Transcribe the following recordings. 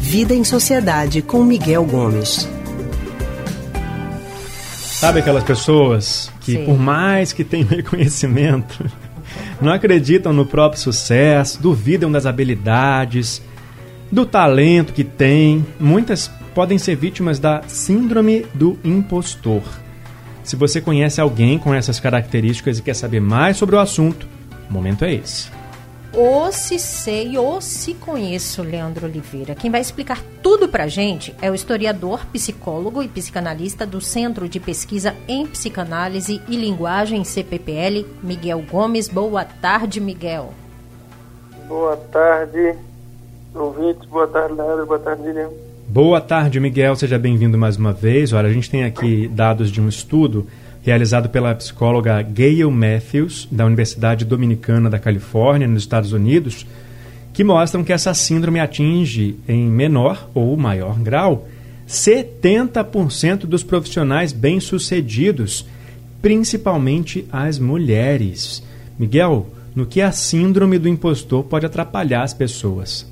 Vida em Sociedade com Miguel Gomes. Sabe aquelas pessoas que, Sim. por mais que tenham reconhecimento, não acreditam no próprio sucesso, duvidam das habilidades, do talento que têm. Muitas podem ser vítimas da síndrome do impostor. Se você conhece alguém com essas características e quer saber mais sobre o assunto, o momento é esse. Ou se sei ou se conheço Leandro Oliveira. Quem vai explicar tudo pra gente é o historiador, psicólogo e psicanalista do Centro de Pesquisa em Psicanálise e Linguagem CPPL, Miguel Gomes. Boa tarde, Miguel. Boa tarde, ouvintes. Boa tarde, Leandro. Boa tarde, Lilian. Boa tarde, Miguel. Seja bem-vindo mais uma vez. Olha, a gente tem aqui dados de um estudo realizado pela psicóloga Gail Matthews, da Universidade Dominicana da Califórnia, nos Estados Unidos, que mostram que essa síndrome atinge, em menor ou maior grau, 70% dos profissionais bem-sucedidos, principalmente as mulheres. Miguel, no que a síndrome do impostor pode atrapalhar as pessoas?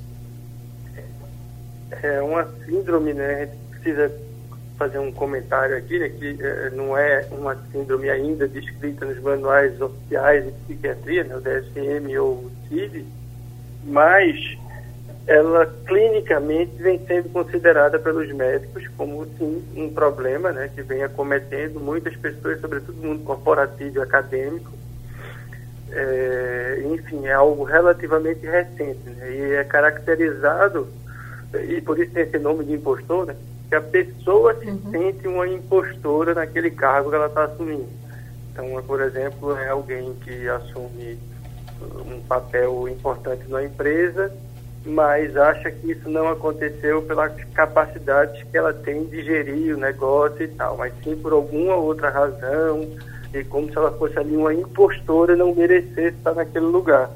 É uma síndrome, né? A gente precisa fazer um comentário aqui, né, que eh, não é uma síndrome ainda descrita nos manuais oficiais de psiquiatria, né, o DSM ou o CID, mas ela clinicamente vem sendo considerada pelos médicos como sim um problema, né, que vem acometendo muitas pessoas, sobretudo no mundo corporativo e acadêmico. É, enfim, é algo relativamente recente né, e é caracterizado e por isso tem esse nome de impostor, né? Que a pessoa se uhum. sente uma impostora naquele cargo que ela está assumindo. Então, por exemplo, é alguém que assume um papel importante na empresa, mas acha que isso não aconteceu pelas capacidades que ela tem de gerir o negócio e tal, mas sim por alguma outra razão, e como se ela fosse ali uma impostora e não merecesse estar naquele lugar.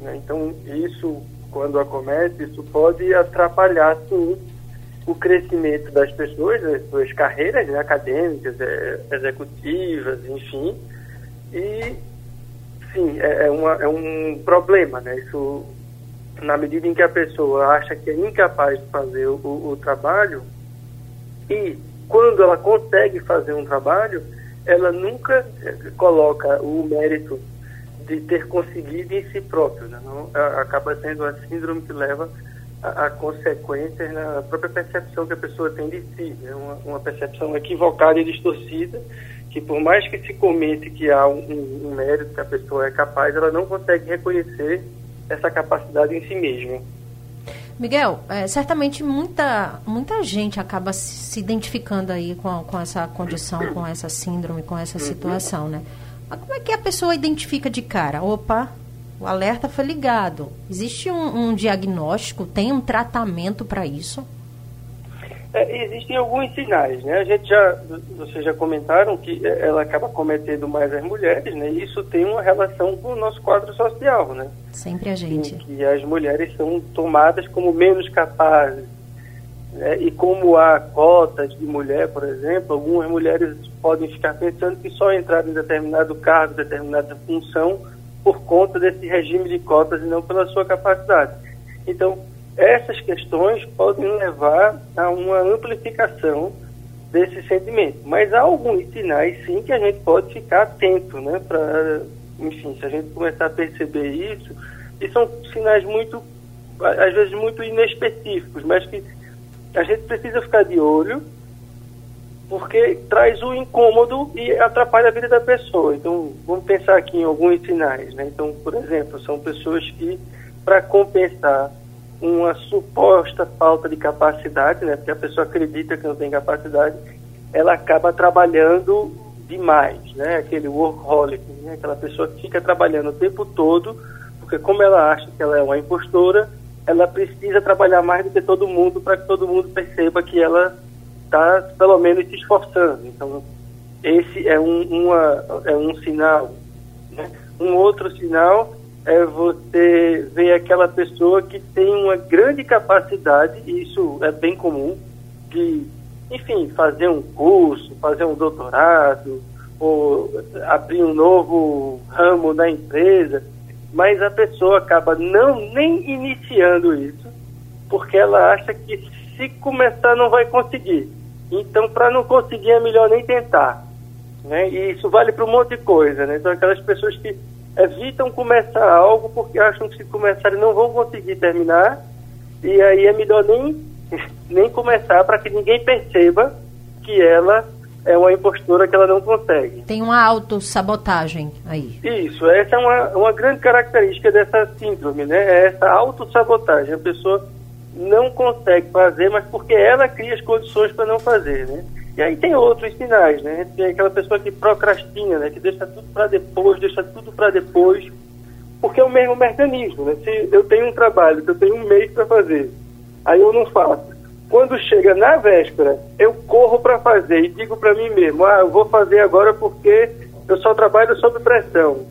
Né? Então, isso, quando acomete, isso pode atrapalhar, sim, o crescimento das pessoas, das suas carreiras né, acadêmicas, é, executivas, enfim. E, sim, é, é, uma, é um problema, né? Isso, na medida em que a pessoa acha que é incapaz de fazer o, o trabalho, e quando ela consegue fazer um trabalho, ela nunca é, coloca o mérito de ter conseguido em si próprio. Né? Não, acaba sendo a síndrome que leva a, a consequências na própria percepção que a pessoa tem de si, né? uma, uma, percepção equivocada e distorcida, que por mais que se comente que há um, um, um mérito que a pessoa é capaz, ela não consegue reconhecer essa capacidade em si mesma. Miguel, é, certamente muita, muita gente acaba se identificando aí com, com essa condição, com essa síndrome, com essa uhum. situação, né? Mas como é que a pessoa identifica de cara? Opa, o alerta foi ligado. Existe um, um diagnóstico? Tem um tratamento para isso? É, existem alguns sinais, né? A gente já, vocês já comentaram que ela acaba cometendo mais as mulheres, né? E isso tem uma relação com o nosso quadro social, né? Sempre a gente. Em que as mulheres são tomadas como menos capazes. Né? E como há cotas de mulher, por exemplo, algumas mulheres podem ficar pensando que só entrar em determinado cargo, determinada função, por conta desse regime de cotas e não pela sua capacidade. Então, essas questões podem levar a uma amplificação desse sentimento. Mas há alguns sinais, sim, que a gente pode ficar atento, né? Para, enfim, se a gente começar a perceber isso, e são sinais muito, às vezes, muito inespecíficos, mas que a gente precisa ficar de olho porque traz o incômodo e atrapalha a vida da pessoa. Então, vamos pensar aqui em alguns sinais. Né? Então, por exemplo, são pessoas que, para compensar uma suposta falta de capacidade, né? porque a pessoa acredita que não tem capacidade, ela acaba trabalhando demais, né? aquele workaholic, né? aquela pessoa que fica trabalhando o tempo todo, porque como ela acha que ela é uma impostora, ela precisa trabalhar mais do que todo mundo para que todo mundo perceba que ela está pelo menos se esforçando. Então, esse é um, uma, é um sinal. Né? Um outro sinal é você ver aquela pessoa que tem uma grande capacidade, e isso é bem comum, de, enfim, fazer um curso, fazer um doutorado, ou abrir um novo ramo na empresa, mas a pessoa acaba não nem iniciando isso, porque ela acha que se começar não vai conseguir. Então, para não conseguir, é melhor nem tentar. Né? E isso vale para um monte de coisa. Né? Então, aquelas pessoas que evitam começar algo porque acham que se começarem não vão conseguir terminar, e aí é melhor nem, nem começar para que ninguém perceba que ela é uma impostura que ela não consegue. Tem uma autossabotagem aí. Isso, essa é uma, uma grande característica dessa síndrome, né? É essa autossabotagem. A pessoa não consegue fazer, mas porque ela cria as condições para não fazer, né? E aí tem outros sinais, né? Tem aquela pessoa que procrastina, né? Que deixa tudo para depois, deixa tudo para depois, porque é o mesmo mecanismo, né? Se eu tenho um trabalho que eu tenho um mês para fazer, aí eu não faço quando chega na véspera, eu corro para fazer e digo para mim mesmo: ah, eu vou fazer agora porque eu só trabalho sob pressão.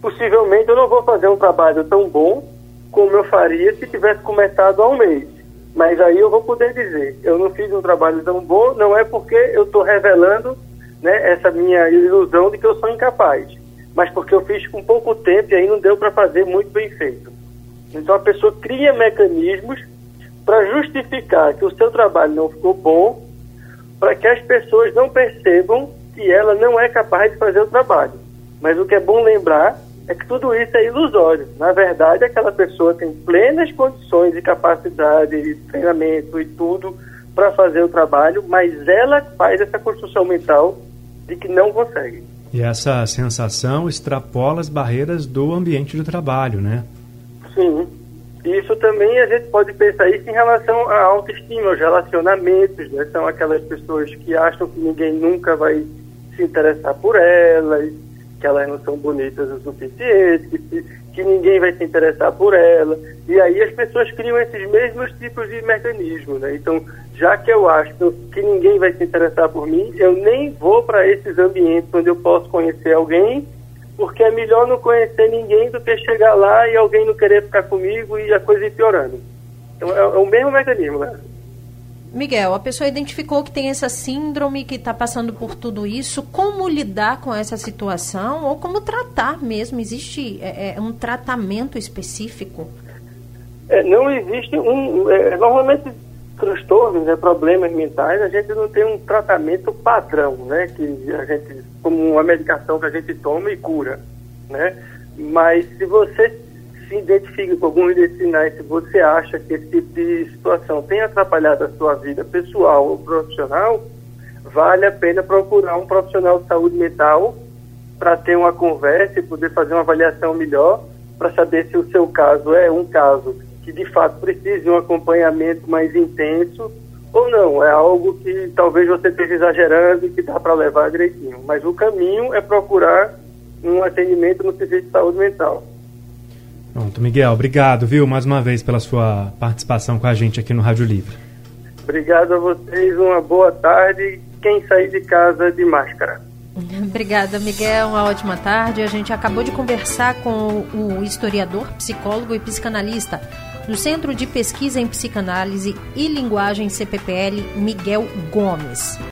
Possivelmente eu não vou fazer um trabalho tão bom como eu faria se tivesse começado há um mês. Mas aí eu vou poder dizer: eu não fiz um trabalho tão bom, não é porque eu estou revelando né, essa minha ilusão de que eu sou incapaz, mas porque eu fiz com pouco tempo e aí não deu para fazer muito bem feito. Então a pessoa cria mecanismos para justificar que o seu trabalho não ficou bom, para que as pessoas não percebam que ela não é capaz de fazer o trabalho. Mas o que é bom lembrar é que tudo isso é ilusório. Na verdade, aquela pessoa tem plenas condições e capacidade, e treinamento e tudo para fazer o trabalho, mas ela faz essa construção mental de que não consegue. E essa sensação extrapola as barreiras do ambiente de trabalho, né? Sim. Isso também a gente pode pensar isso em relação à autoestima, aos relacionamentos, né? São aquelas pessoas que acham que ninguém nunca vai se interessar por elas, que elas não são bonitas o suficiente, que, que ninguém vai se interessar por elas. E aí as pessoas criam esses mesmos tipos de mecanismos, né? Então, já que eu acho que ninguém vai se interessar por mim, eu nem vou para esses ambientes onde eu posso conhecer alguém porque é melhor não conhecer ninguém do que chegar lá e alguém não querer ficar comigo e a coisa ir piorando. Então é, é o mesmo mecanismo, né? Miguel, a pessoa identificou que tem essa síndrome, que está passando por tudo isso. Como lidar com essa situação ou como tratar mesmo? Existe é, é um tratamento específico? É, não existe um. É, normalmente transtornos, né, problemas mentais, a gente não tem um tratamento padrão, né, que a gente, como uma medicação que a gente toma e cura, né, mas se você se identifica com alguns desses sinais, se você acha que esse tipo de situação tem atrapalhado a sua vida pessoal ou profissional, vale a pena procurar um profissional de saúde mental para ter uma conversa e poder fazer uma avaliação melhor para saber se o seu caso é um caso que de fato precise de um acompanhamento mais intenso ou não. É algo que talvez você esteja exagerando e que dá para levar direitinho. Mas o caminho é procurar um atendimento no serviço de saúde mental. Pronto, Miguel, obrigado, viu, mais uma vez pela sua participação com a gente aqui no Rádio Livre. Obrigado a vocês, uma boa tarde. Quem sair de casa de máscara. Obrigada, Miguel. Uma ótima tarde. A gente acabou de conversar com o historiador, psicólogo e psicanalista do Centro de Pesquisa em Psicanálise e Linguagem CPPL, Miguel Gomes.